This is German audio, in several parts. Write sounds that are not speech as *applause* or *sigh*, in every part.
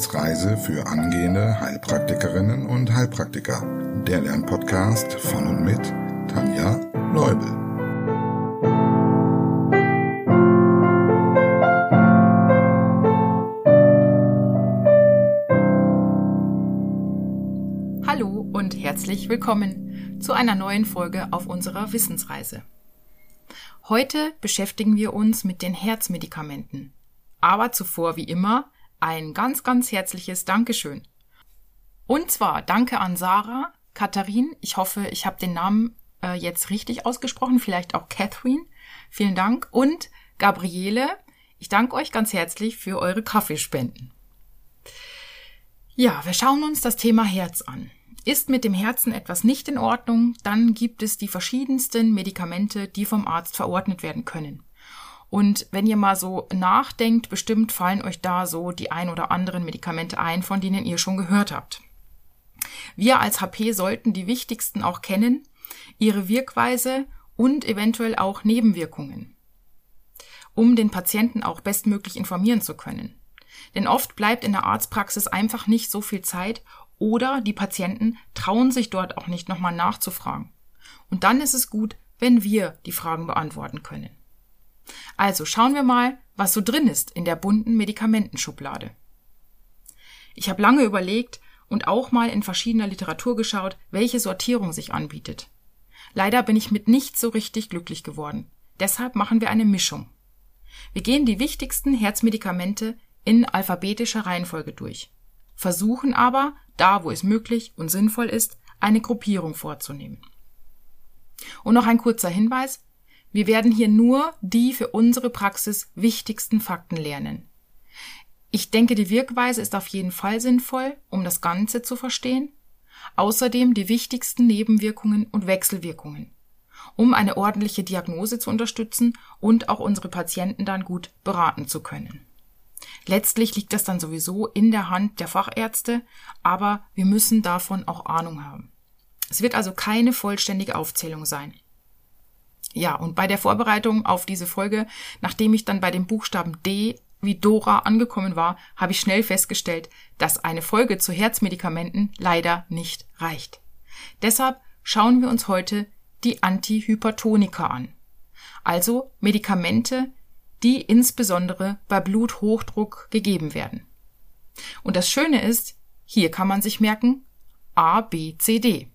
Wissensreise für angehende Heilpraktikerinnen und Heilpraktiker. Der Lernpodcast von und mit Tanja Leubel. Hallo und herzlich willkommen zu einer neuen Folge auf unserer Wissensreise. Heute beschäftigen wir uns mit den Herzmedikamenten. Aber zuvor wie immer ein ganz, ganz herzliches Dankeschön. Und zwar danke an Sarah, Katharin, ich hoffe, ich habe den Namen äh, jetzt richtig ausgesprochen, vielleicht auch Catherine. Vielen Dank. Und Gabriele, ich danke euch ganz herzlich für eure Kaffeespenden. Ja, wir schauen uns das Thema Herz an. Ist mit dem Herzen etwas nicht in Ordnung, dann gibt es die verschiedensten Medikamente, die vom Arzt verordnet werden können. Und wenn ihr mal so nachdenkt, bestimmt fallen euch da so die ein oder anderen Medikamente ein, von denen ihr schon gehört habt. Wir als HP sollten die wichtigsten auch kennen, ihre Wirkweise und eventuell auch Nebenwirkungen, um den Patienten auch bestmöglich informieren zu können. Denn oft bleibt in der Arztpraxis einfach nicht so viel Zeit oder die Patienten trauen sich dort auch nicht nochmal nachzufragen. Und dann ist es gut, wenn wir die Fragen beantworten können. Also schauen wir mal, was so drin ist in der bunten Medikamentenschublade. Ich habe lange überlegt und auch mal in verschiedener Literatur geschaut, welche Sortierung sich anbietet. Leider bin ich mit nichts so richtig glücklich geworden. Deshalb machen wir eine Mischung. Wir gehen die wichtigsten Herzmedikamente in alphabetischer Reihenfolge durch, versuchen aber, da wo es möglich und sinnvoll ist, eine Gruppierung vorzunehmen. Und noch ein kurzer Hinweis, wir werden hier nur die für unsere Praxis wichtigsten Fakten lernen. Ich denke, die Wirkweise ist auf jeden Fall sinnvoll, um das Ganze zu verstehen. Außerdem die wichtigsten Nebenwirkungen und Wechselwirkungen, um eine ordentliche Diagnose zu unterstützen und auch unsere Patienten dann gut beraten zu können. Letztlich liegt das dann sowieso in der Hand der Fachärzte, aber wir müssen davon auch Ahnung haben. Es wird also keine vollständige Aufzählung sein. Ja, und bei der Vorbereitung auf diese Folge, nachdem ich dann bei dem Buchstaben D wie Dora angekommen war, habe ich schnell festgestellt, dass eine Folge zu Herzmedikamenten leider nicht reicht. Deshalb schauen wir uns heute die Antihypertonika an. Also Medikamente, die insbesondere bei Bluthochdruck gegeben werden. Und das Schöne ist, hier kann man sich merken A, B, C, D.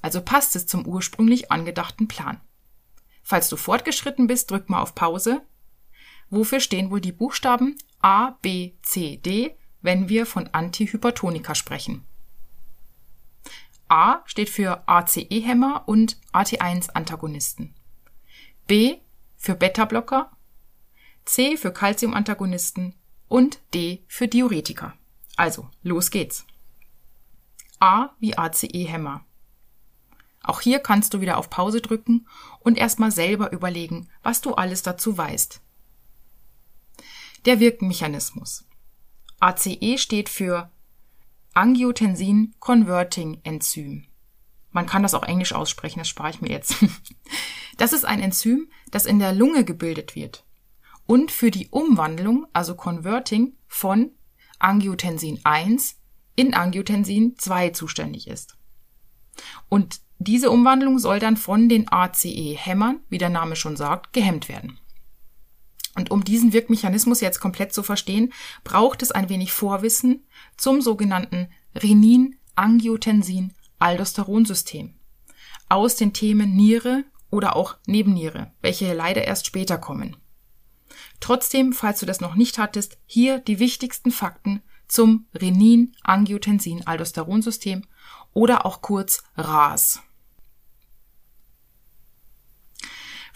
Also passt es zum ursprünglich angedachten Plan. Falls du fortgeschritten bist, drück mal auf Pause. Wofür stehen wohl die Buchstaben A, B, C, D, wenn wir von Antihypertonika sprechen? A steht für ACE-Hämmer und AT1-Antagonisten. B für Beta-Blocker, C für Calcium-Antagonisten und D für Diuretika. Also, los geht's. A wie ACE-Hämmer. Auch hier kannst du wieder auf Pause drücken und erstmal selber überlegen, was du alles dazu weißt. Der Wirkmechanismus. ACE steht für Angiotensin Converting Enzym. Man kann das auch englisch aussprechen, das spare ich mir jetzt. *laughs* Das ist ein Enzym, das in der Lunge gebildet wird und für die Umwandlung, also Converting von Angiotensin 1 in Angiotensin 2 zuständig ist. Und diese Umwandlung soll dann von den ACE-Hämmern, wie der Name schon sagt, gehemmt werden. Und um diesen Wirkmechanismus jetzt komplett zu verstehen, braucht es ein wenig Vorwissen zum sogenannten Renin-Angiotensin-Aldosteronsystem aus den Themen Niere oder auch Nebenniere, welche leider erst später kommen. Trotzdem, falls du das noch nicht hattest, hier die wichtigsten Fakten zum Renin-Angiotensin-Aldosteronsystem oder auch kurz RAS.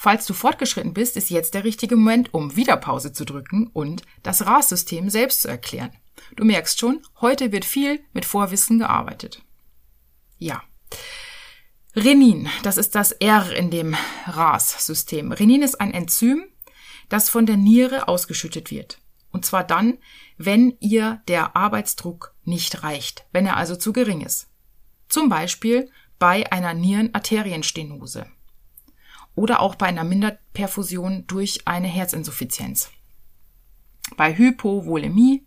Falls du fortgeschritten bist, ist jetzt der richtige Moment, um wieder Pause zu drücken und das RAS-System selbst zu erklären. Du merkst schon, heute wird viel mit Vorwissen gearbeitet. Ja. Renin, das ist das R in dem RAS-System. Renin ist ein Enzym, das von der Niere ausgeschüttet wird. Und zwar dann, wenn ihr der Arbeitsdruck nicht reicht, wenn er also zu gering ist. Zum Beispiel bei einer Nierenarterienstenose oder auch bei einer Minderperfusion durch eine Herzinsuffizienz. Bei Hypovolemie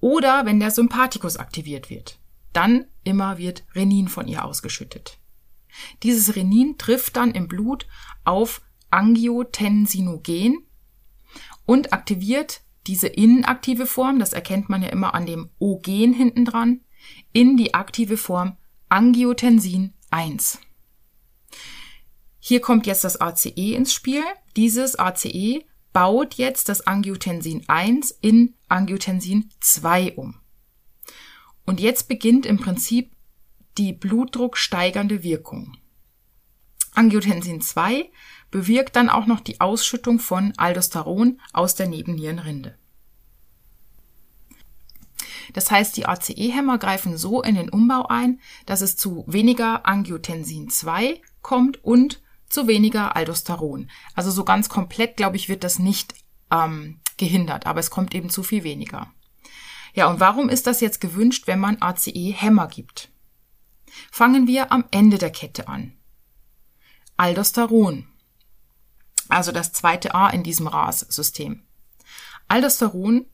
oder wenn der Sympathikus aktiviert wird. Dann immer wird Renin von ihr ausgeschüttet. Dieses Renin trifft dann im Blut auf Angiotensinogen und aktiviert diese inaktive Form, das erkennt man ja immer an dem O-Gen hinten dran, in die aktive Form Angiotensin 1. Hier kommt jetzt das ACE ins Spiel. Dieses ACE baut jetzt das Angiotensin 1 in Angiotensin 2 um. Und jetzt beginnt im Prinzip die blutdrucksteigernde Wirkung. Angiotensin 2 bewirkt dann auch noch die Ausschüttung von Aldosteron aus der Nebennierenrinde. Das heißt, die ACE-Hämmer greifen so in den Umbau ein, dass es zu weniger Angiotensin 2 kommt und zu weniger Aldosteron. Also so ganz komplett, glaube ich, wird das nicht ähm, gehindert, aber es kommt eben zu viel weniger. Ja, und warum ist das jetzt gewünscht, wenn man ACE-Hämmer gibt? Fangen wir am Ende der Kette an. Aldosteron. Also das zweite A in diesem RAS-System. Aldosteron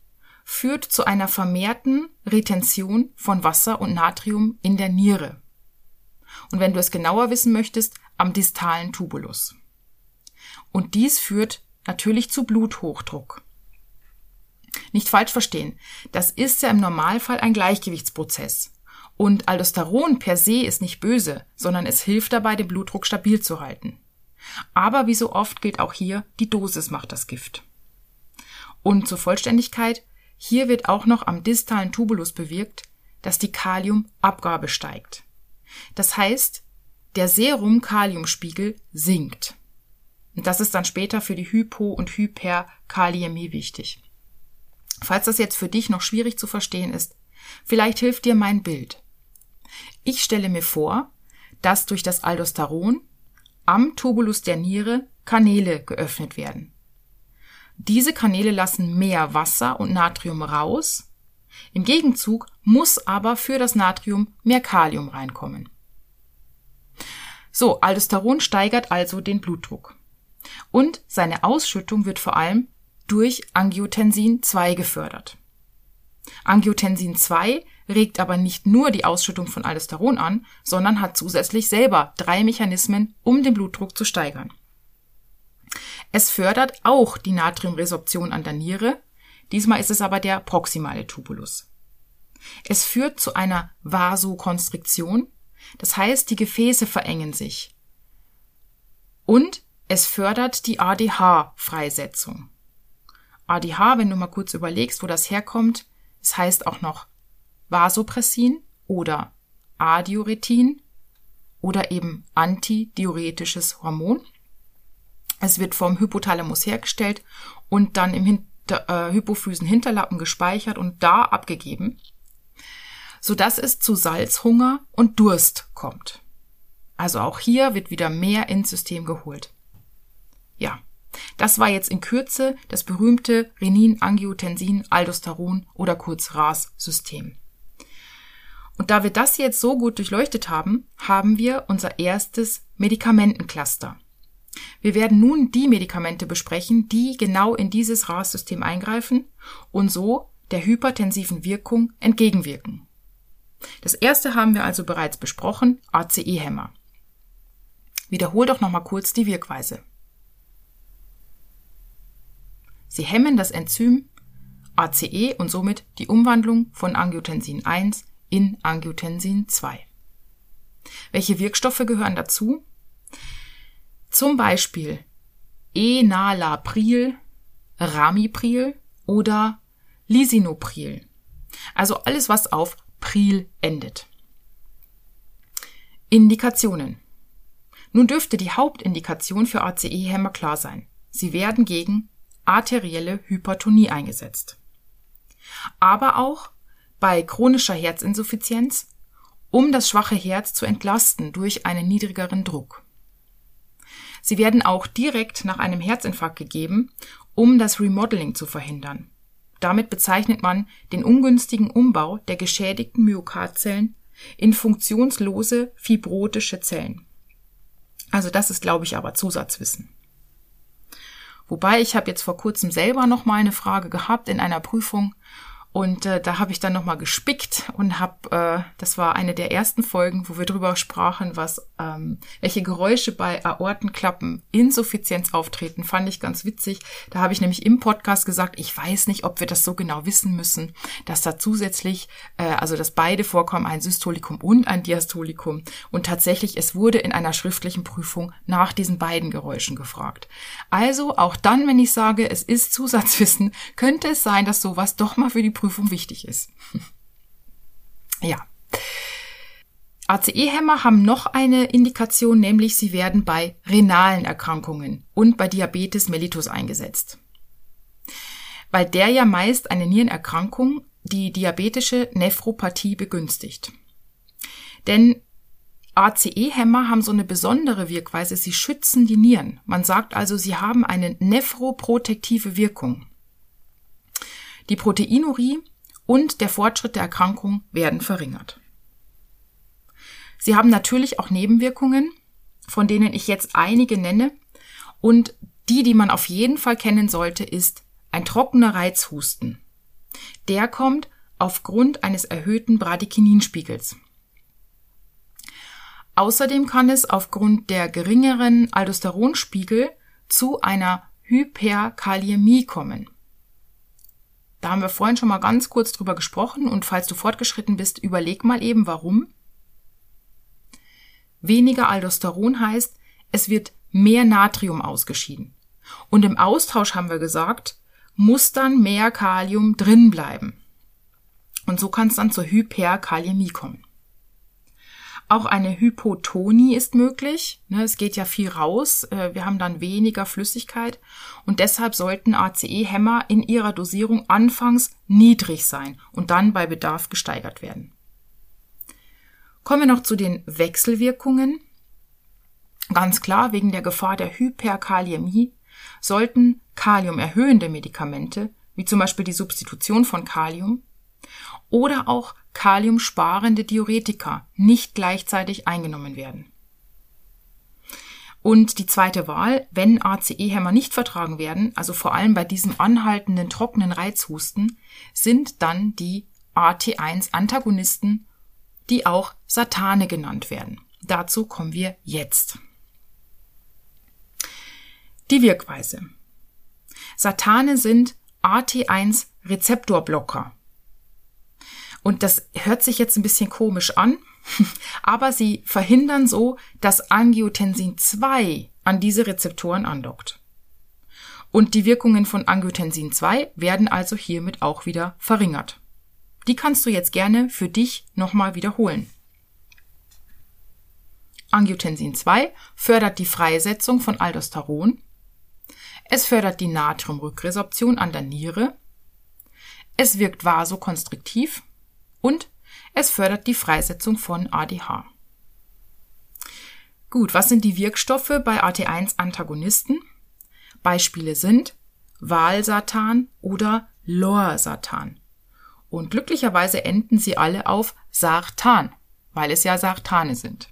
führt zu einer vermehrten Retention von Wasser und Natrium in der Niere. Und wenn du es genauer wissen möchtest, am distalen Tubulus. Und dies führt natürlich zu Bluthochdruck. Nicht falsch verstehen, das ist ja im Normalfall ein Gleichgewichtsprozess. Und Aldosteron per se ist nicht böse, sondern es hilft dabei, den Blutdruck stabil zu halten. Aber wie so oft gilt auch hier, die Dosis macht das Gift. Und zur Vollständigkeit, hier wird auch noch am distalen Tubulus bewirkt, dass die Kaliumabgabe steigt. Das heißt, der Serum-Kaliumspiegel sinkt. Und das ist dann später für die Hypo- und Hyperkaliämie wichtig. Falls das jetzt für dich noch schwierig zu verstehen ist, vielleicht hilft dir mein Bild. Ich stelle mir vor, dass durch das Aldosteron am Tubulus der Niere Kanäle geöffnet werden. Diese Kanäle lassen mehr Wasser und Natrium raus. Im Gegenzug muss aber für das Natrium mehr Kalium reinkommen. So, Aldosteron steigert also den Blutdruck. Und seine Ausschüttung wird vor allem durch Angiotensin 2 gefördert. Angiotensin 2 regt aber nicht nur die Ausschüttung von Aldosteron an, sondern hat zusätzlich selber drei Mechanismen, um den Blutdruck zu steigern. Es fördert auch die Natriumresorption an der Niere, diesmal ist es aber der proximale Tubulus. Es führt zu einer Vasokonstriktion, das heißt, die Gefäße verengen sich. Und es fördert die ADH-Freisetzung. ADH, wenn du mal kurz überlegst, wo das herkommt, es heißt auch noch Vasopressin oder Adiuretin oder eben antidiuretisches Hormon. Es wird vom Hypothalamus hergestellt und dann im Hinter äh, Hypophysen-Hinterlappen gespeichert und da abgegeben, sodass es zu Salzhunger und Durst kommt. Also auch hier wird wieder mehr ins System geholt. Ja, das war jetzt in Kürze das berühmte Renin-Angiotensin-Aldosteron oder kurz RAS-System. Und da wir das jetzt so gut durchleuchtet haben, haben wir unser erstes Medikamentencluster. Wir werden nun die Medikamente besprechen, die genau in dieses RAS-System eingreifen und so der hypertensiven Wirkung entgegenwirken. Das erste haben wir also bereits besprochen, ACE-Hämmer. Wiederhol doch nochmal kurz die Wirkweise. Sie hemmen das Enzym ACE und somit die Umwandlung von Angiotensin 1 in Angiotensin 2. Welche Wirkstoffe gehören dazu? Zum Beispiel Enalapril, Ramipril oder Lisinopril. Also alles, was auf Pril endet. Indikationen. Nun dürfte die Hauptindikation für ACE-Hämmer klar sein. Sie werden gegen arterielle Hypertonie eingesetzt. Aber auch bei chronischer Herzinsuffizienz, um das schwache Herz zu entlasten durch einen niedrigeren Druck. Sie werden auch direkt nach einem Herzinfarkt gegeben, um das Remodeling zu verhindern. Damit bezeichnet man den ungünstigen Umbau der geschädigten Myokardzellen in funktionslose fibrotische Zellen. Also das ist, glaube ich, aber Zusatzwissen. Wobei ich habe jetzt vor kurzem selber noch mal eine Frage gehabt in einer Prüfung Und äh, da habe ich dann nochmal gespickt und habe, äh, das war eine der ersten Folgen, wo wir drüber sprachen, was, ähm, welche Geräusche bei Aortenklappen Insuffizienz auftreten, fand ich ganz witzig. Da habe ich nämlich im Podcast gesagt, ich weiß nicht, ob wir das so genau wissen müssen, dass da zusätzlich, äh, also dass beide vorkommen, ein Systolikum und ein Diastolikum. Und tatsächlich, es wurde in einer schriftlichen Prüfung nach diesen beiden Geräuschen gefragt. Also auch dann, wenn ich sage, es ist Zusatzwissen, *laughs* könnte es sein, dass sowas doch mal für die Prüfung wichtig ist. *laughs* ja. ACE-Hämmer haben noch eine Indikation, nämlich sie werden bei renalen Erkrankungen und bei Diabetes mellitus eingesetzt. Weil der ja meist eine Nierenerkrankung, die diabetische Nephropathie begünstigt. Denn ACE-Hämmer haben so eine besondere Wirkweise, sie schützen die Nieren. Man sagt also, sie haben eine nephroprotektive Wirkung. Die Proteinurie und der Fortschritt der Erkrankung werden verringert. Sie haben natürlich auch Nebenwirkungen, von denen ich jetzt einige nenne. Und die, die man auf jeden Fall kennen sollte, ist ein trockener Reizhusten. Der kommt aufgrund eines erhöhten Bradykininspiegels. Außerdem kann es aufgrund der geringeren Aldosteronspiegel zu einer Hyperkaliämie kommen. Da haben wir vorhin schon mal ganz kurz drüber gesprochen und falls du fortgeschritten bist, überleg mal eben, warum. Weniger Aldosteron heißt, es wird mehr Natrium ausgeschieden. Und im Austausch haben wir gesagt, muss dann mehr Kalium drin bleiben. Und so kann es dann zur Hyperkaliämie kommen. Auch eine Hypotonie ist möglich. Ne, es geht ja viel raus. Äh, wir haben dann weniger Flüssigkeit. Und deshalb sollten ACE-Hämmer in ihrer Dosierung anfangs niedrig sein und dann bei Bedarf gesteigert werden. Kommen wir noch zu den Wechselwirkungen. Ganz klar, wegen der Gefahr der Hyperkaliämie sollten kaliumerhöhende Medikamente, wie zum Beispiel die Substitution von Kalium, oder auch kaliumsparende Diuretika nicht gleichzeitig eingenommen werden. Und die zweite Wahl, wenn ACE-Hämmer nicht vertragen werden, also vor allem bei diesem anhaltenden trockenen Reizhusten, sind dann die AT1-Antagonisten, die auch Satane genannt werden. Dazu kommen wir jetzt. Die Wirkweise. Satane sind AT1-Rezeptorblocker. Und das hört sich jetzt ein bisschen komisch an, *laughs* aber sie verhindern so, dass Angiotensin 2 an diese Rezeptoren andockt. Und die Wirkungen von Angiotensin 2 werden also hiermit auch wieder verringert. Die kannst du jetzt gerne für dich nochmal wiederholen. Angiotensin 2 fördert die Freisetzung von Aldosteron. Es fördert die Natriumrückresorption an der Niere. Es wirkt vasokonstriktiv und es fördert die Freisetzung von ADH. Gut, was sind die Wirkstoffe bei AT1-Antagonisten? Beispiele sind Valsartan oder Lorsatan. Und glücklicherweise enden sie alle auf Sartan, weil es ja Sartane sind.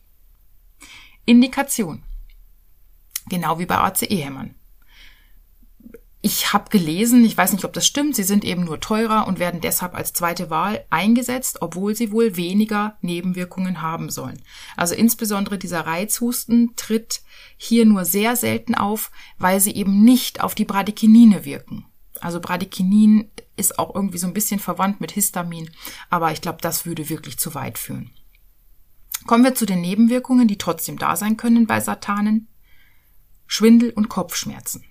Indikation. Genau wie bei ACE-Hämmern. Ich habe gelesen, ich weiß nicht, ob das stimmt, sie sind eben nur teurer und werden deshalb als zweite Wahl eingesetzt, obwohl sie wohl weniger Nebenwirkungen haben sollen. Also insbesondere dieser Reizhusten tritt hier nur sehr selten auf, weil sie eben nicht auf die Bradykinine wirken. Also Bradykinin ist auch irgendwie so ein bisschen verwandt mit Histamin, aber ich glaube, das würde wirklich zu weit führen. Kommen wir zu den Nebenwirkungen, die trotzdem da sein können bei Satanen. Schwindel und Kopfschmerzen.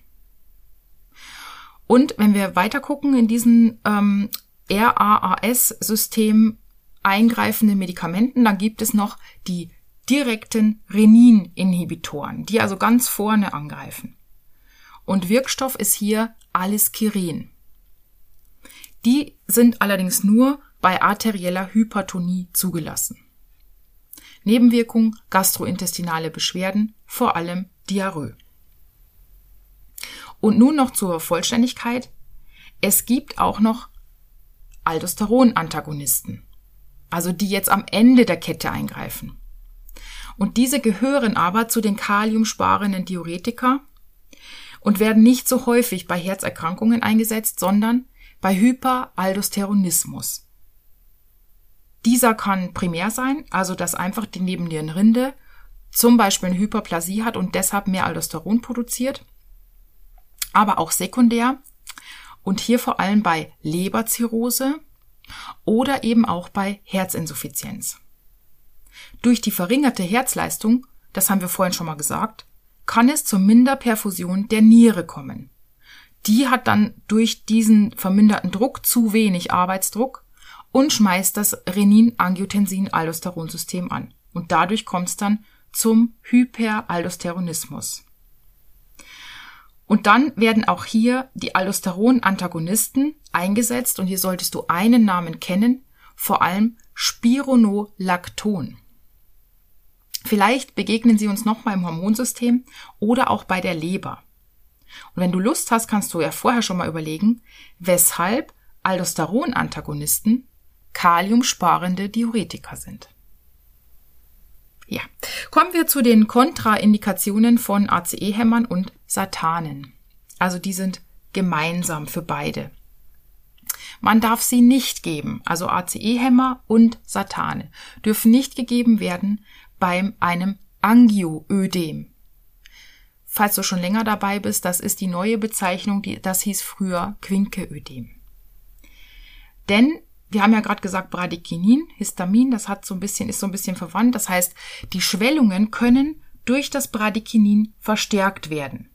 Und wenn wir weiter gucken in diesen ähm, RAAS-System eingreifenden Medikamenten, dann gibt es noch die direkten Renin-Inhibitoren, die also ganz vorne angreifen. Und Wirkstoff ist hier Aliskirin. Die sind allerdings nur bei arterieller Hypertonie zugelassen. Nebenwirkung gastrointestinale Beschwerden, vor allem Diarrhoe. Und nun noch zur Vollständigkeit. Es gibt auch noch Aldosteron-Antagonisten, also die jetzt am Ende der Kette eingreifen. Und diese gehören aber zu den kaliumsparenden Diuretika und werden nicht so häufig bei Herzerkrankungen eingesetzt, sondern bei Hyperaldosteronismus. Dieser kann primär sein, also dass einfach die Nebennierenrinde zum Beispiel eine Hyperplasie hat und deshalb mehr Aldosteron produziert, aber auch sekundär und hier vor allem bei Leberzirrhose oder eben auch bei Herzinsuffizienz. Durch die verringerte Herzleistung, das haben wir vorhin schon mal gesagt, kann es zur Minderperfusion der Niere kommen. Die hat dann durch diesen verminderten Druck zu wenig Arbeitsdruck und schmeißt das Renin-Angiotensin-Aldosteronsystem an. Und dadurch kommt es dann zum Hyperaldosteronismus. Und dann werden auch hier die Aldosteron-Antagonisten eingesetzt und hier solltest du einen Namen kennen, vor allem Spironolacton. Vielleicht begegnen sie uns noch mal im Hormonsystem oder auch bei der Leber. Und wenn du Lust hast, kannst du ja vorher schon mal überlegen, weshalb Aldosteron-Antagonisten kaliumsparende Diuretika sind. Ja, kommen wir zu den Kontraindikationen von ACE-Hämmern und Satanen. Also die sind gemeinsam für beide. Man darf sie nicht geben, also ACE-Hämmer und Satane dürfen nicht gegeben werden bei einem Angioödem. Falls du schon länger dabei bist, das ist die neue Bezeichnung, die, das hieß früher Quinkeödem. Denn wir haben ja gerade gesagt, Bradykinin, Histamin, das hat so ein bisschen, ist so ein bisschen verwandt. Das heißt, die Schwellungen können durch das Bradykinin verstärkt werden.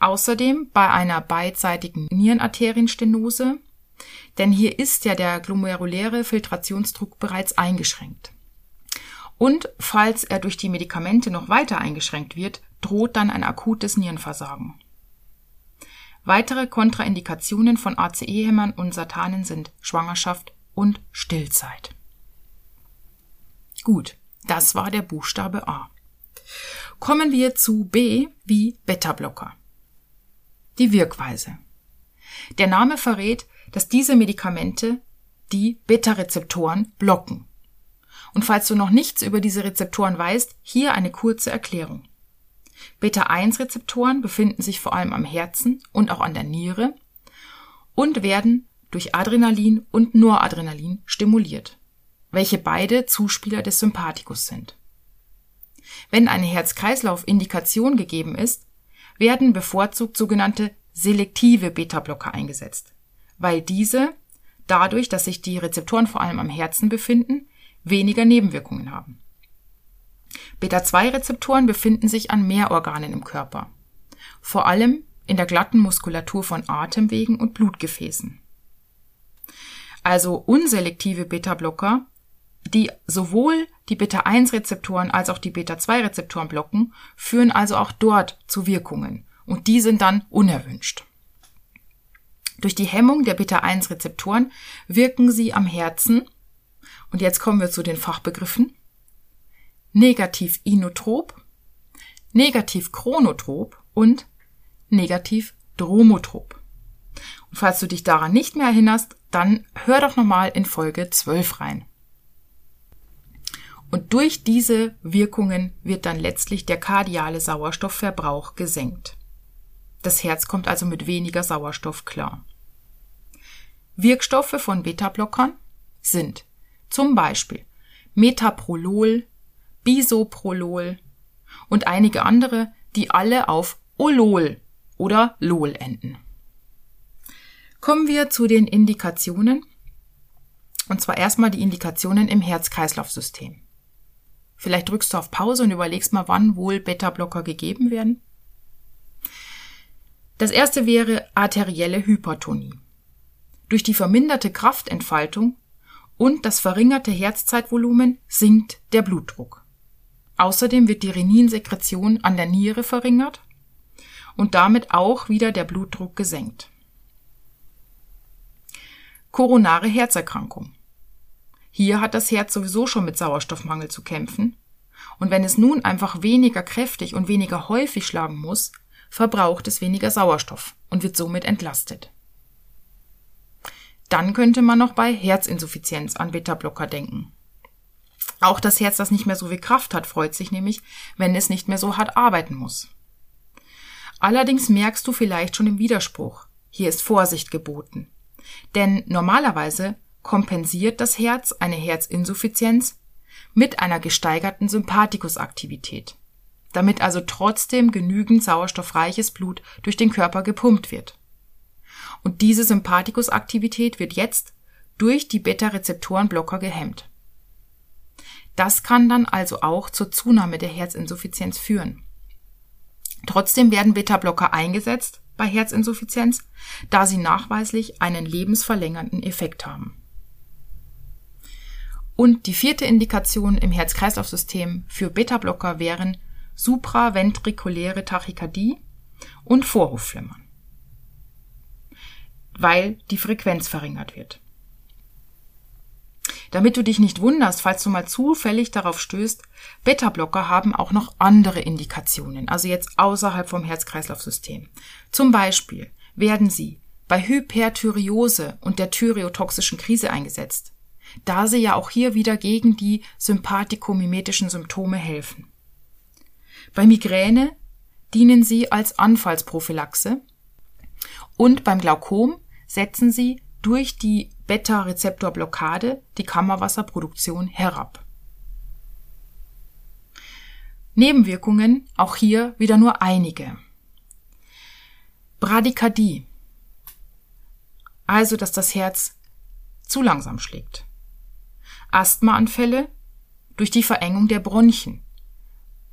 Außerdem bei einer beidseitigen Nierenarterienstenose, denn hier ist ja der glomeruläre Filtrationsdruck bereits eingeschränkt. Und falls er durch die Medikamente noch weiter eingeschränkt wird, droht dann ein akutes Nierenversagen. Weitere Kontraindikationen von ACE-Hämmern und Satanen sind Schwangerschaft und Stillzeit. Gut, das war der Buchstabe A. Kommen wir zu B wie Beta-Blocker. Die Wirkweise. Der Name verrät, dass diese Medikamente die Beta-Rezeptoren blocken. Und falls du noch nichts über diese Rezeptoren weißt, hier eine kurze Erklärung. Beta-1-Rezeptoren befinden sich vor allem am Herzen und auch an der Niere und werden durch Adrenalin und Noradrenalin stimuliert, welche beide Zuspieler des Sympathikus sind. Wenn eine Herz-Kreislauf-Indikation gegeben ist, werden bevorzugt sogenannte selektive Beta-Blocker eingesetzt, weil diese, dadurch, dass sich die Rezeptoren vor allem am Herzen befinden, weniger Nebenwirkungen haben. Beta-2-Rezeptoren befinden sich an mehr Organen im Körper, vor allem in der glatten Muskulatur von Atemwegen und Blutgefäßen. Also unselektive Beta-Blocker, die sowohl die Beta-1-Rezeptoren als auch die Beta-2-Rezeptoren blocken, führen also auch dort zu Wirkungen und die sind dann unerwünscht. Durch die Hemmung der Beta-1-Rezeptoren wirken sie am Herzen und jetzt kommen wir zu den Fachbegriffen negativ inotrop, negativ chronotrop und negativ dromotrop. Und falls du dich daran nicht mehr erinnerst, dann hör doch nochmal in Folge 12 rein. Und durch diese Wirkungen wird dann letztlich der kardiale Sauerstoffverbrauch gesenkt. Das Herz kommt also mit weniger Sauerstoff klar. Wirkstoffe von Beta-Blockern sind zum Beispiel Metaprolol, Bisoprolol und einige andere, die alle auf Olol oder Lol enden. Kommen wir zu den Indikationen. Und zwar erstmal die Indikationen im Herz-Kreislauf-System. Vielleicht drückst du auf Pause und überlegst mal, wann wohl Beta-Blocker gegeben werden. Das erste wäre arterielle Hypertonie. Durch die verminderte Kraftentfaltung und das verringerte Herzzeitvolumen sinkt der Blutdruck. Außerdem wird die Reninsekretion an der Niere verringert und damit auch wieder der Blutdruck gesenkt. Koronare Herzerkrankung. Hier hat das Herz sowieso schon mit Sauerstoffmangel zu kämpfen. Und wenn es nun einfach weniger kräftig und weniger häufig schlagen muss, verbraucht es weniger Sauerstoff und wird somit entlastet. Dann könnte man noch bei Herzinsuffizienz an Beta-Blocker denken. Auch das Herz, das nicht mehr so viel Kraft hat, freut sich nämlich, wenn es nicht mehr so hart arbeiten muss. Allerdings merkst du vielleicht schon im Widerspruch. hier ist Vorsicht geboten. Denn normalerweise kompensiert das Herz eine Herzinsuffizienz mit einer gesteigerten Sympathikusaktivität, damit also trotzdem genügend sauerstoffreiches Blut durch den Körper gepumpt wird. Und diese Sympathikusaktivität wird jetzt durch die Beta-Rezeptorenblocker gehemmt. Das kann dann also auch zur Zunahme der Herzinsuffizienz führen. Trotzdem werden Beta-Blocker eingesetzt bei Herzinsuffizienz, da sie nachweislich einen lebensverlängernden Effekt haben. Und die vierte Indikation im Herz-Kreislauf-System für Beta-Blocker wären supraventrikuläre Tachykardie und Vorhofflimmern, weil die Frequenz verringert wird. Damit du dich nicht wunderst, falls du mal zufällig darauf stößt, Beta-Blocker haben auch noch andere Indikationen, also jetzt außerhalb vom Herz-Kreislauf-System. Zum Beispiel werden sie bei Hyperthyreose und der thyreotoxischen Krise eingesetzt, da sie ja auch hier wieder gegen die sympathikomimetischen Symptome helfen. Bei Migräne dienen sie als Anfallsprophylaxe und beim Glaukom setzen sie durch die Beta-Rezeptorblockade die Kammerwasserproduktion herab. Nebenwirkungen auch hier wieder nur einige. Bradykardie, also dass das Herz zu langsam schlägt. Asthmaanfälle durch die Verengung der Bronchien,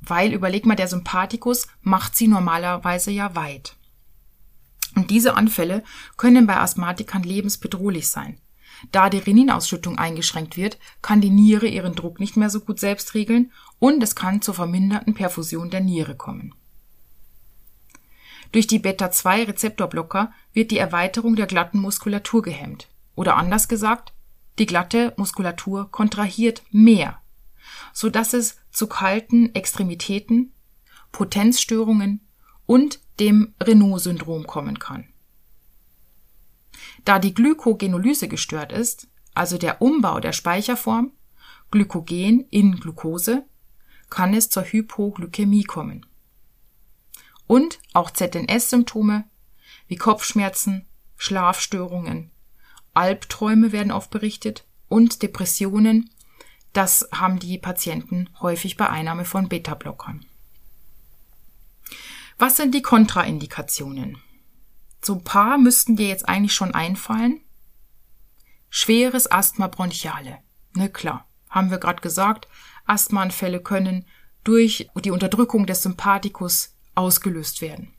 weil überleg mal, der Sympathikus macht sie normalerweise ja weit. Und diese Anfälle können bei Asthmatikern lebensbedrohlich sein. Da die Reninausschüttung eingeschränkt wird, kann die Niere ihren Druck nicht mehr so gut selbst regeln und es kann zur verminderten Perfusion der Niere kommen. Durch die Beta-2-Rezeptorblocker wird die Erweiterung der glatten Muskulatur gehemmt. Oder anders gesagt, die glatte Muskulatur kontrahiert mehr, so dass es zu kalten Extremitäten, Potenzstörungen und dem Renault-Syndrom kommen kann. Da die Glykogenolyse gestört ist, also der Umbau der Speicherform Glykogen in Glucose, kann es zur Hypoglykämie kommen. Und auch ZNS-Symptome wie Kopfschmerzen, Schlafstörungen, Albträume werden oft berichtet und Depressionen, das haben die Patienten häufig bei Einnahme von Beta-Blockern. Was sind die Kontraindikationen? So ein paar müssten dir jetzt eigentlich schon einfallen. Schweres Asthma bronchiale. Ne, klar. Haben wir gerade gesagt, Asthmaanfälle können durch die Unterdrückung des Sympathikus ausgelöst werden.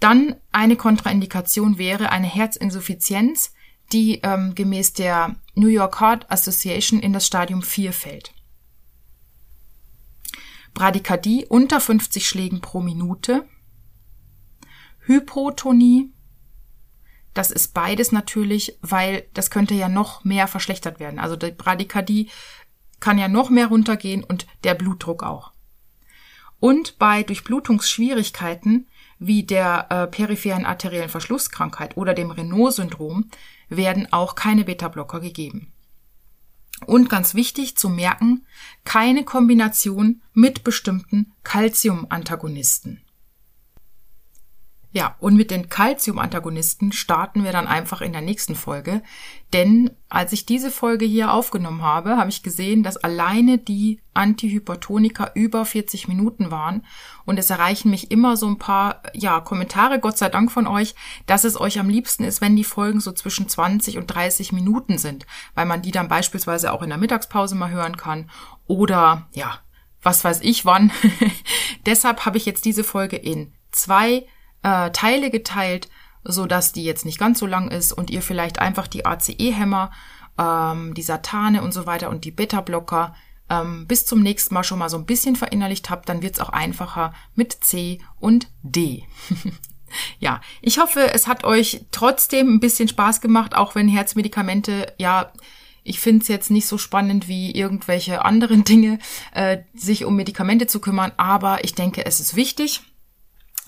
Dann eine Kontraindikation wäre eine Herzinsuffizienz, die ähm, gemäß der New York Heart Association in das Stadium 4 fällt. Bradykardie unter 50 Schlägen pro Minute, Hypotonie, das ist beides natürlich, weil das könnte ja noch mehr verschlechtert werden. Also die Bradykardie kann ja noch mehr runtergehen und der Blutdruck auch. Und bei Durchblutungsschwierigkeiten wie der äh, peripheren arteriellen Verschlusskrankheit oder dem Renault-Syndrom werden auch keine Beta-Blocker gegeben. Und ganz wichtig zu merken, keine Kombination mit bestimmten Calcium-Antagonisten. Ja, und mit den Calcium-Antagonisten starten wir dann einfach in der nächsten Folge. Denn als ich diese Folge hier aufgenommen habe, habe ich gesehen, dass alleine die Antihypertonika über 40 Minuten waren. Und es erreichen mich immer so ein paar, ja, Kommentare, Gott sei Dank von euch, dass es euch am liebsten ist, wenn die Folgen so zwischen 20 und 30 Minuten sind. Weil man die dann beispielsweise auch in der Mittagspause mal hören kann. Oder, ja, was weiß ich wann. *laughs* Deshalb habe ich jetzt diese Folge in zwei äh, Teile geteilt, so dass die jetzt nicht ganz so lang ist und ihr vielleicht einfach die ACE-Hämmer, ähm, die Satane und so weiter und die Beta-Blocker ähm, bis zum nächsten Mal schon mal so ein bisschen verinnerlicht habt, dann wird's auch einfacher mit C und D. *laughs* ja, ich hoffe, es hat euch trotzdem ein bisschen Spaß gemacht, auch wenn Herzmedikamente, ja, ich finde es jetzt nicht so spannend wie irgendwelche anderen *laughs* Dinge, äh, sich um Medikamente zu kümmern, aber ich denke, es ist wichtig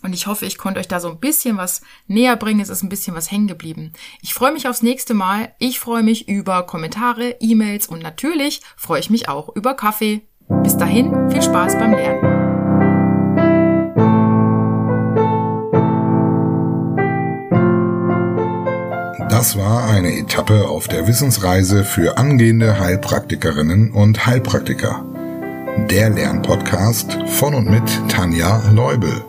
und ich hoffe, ich konnte euch da so ein bisschen was näher bringen. Es ist ein bisschen was hängen geblieben. Ich freue mich aufs nächste Mal. Ich freue mich über Kommentare, E-Mails und natürlich freue ich mich auch über Kaffee. Bis dahin, viel Spaß beim Lernen. Das war eine Etappe auf der Wissensreise für angehende Heilpraktikerinnen und Heilpraktiker. Der Lernpodcast von und mit Tanja Leubel.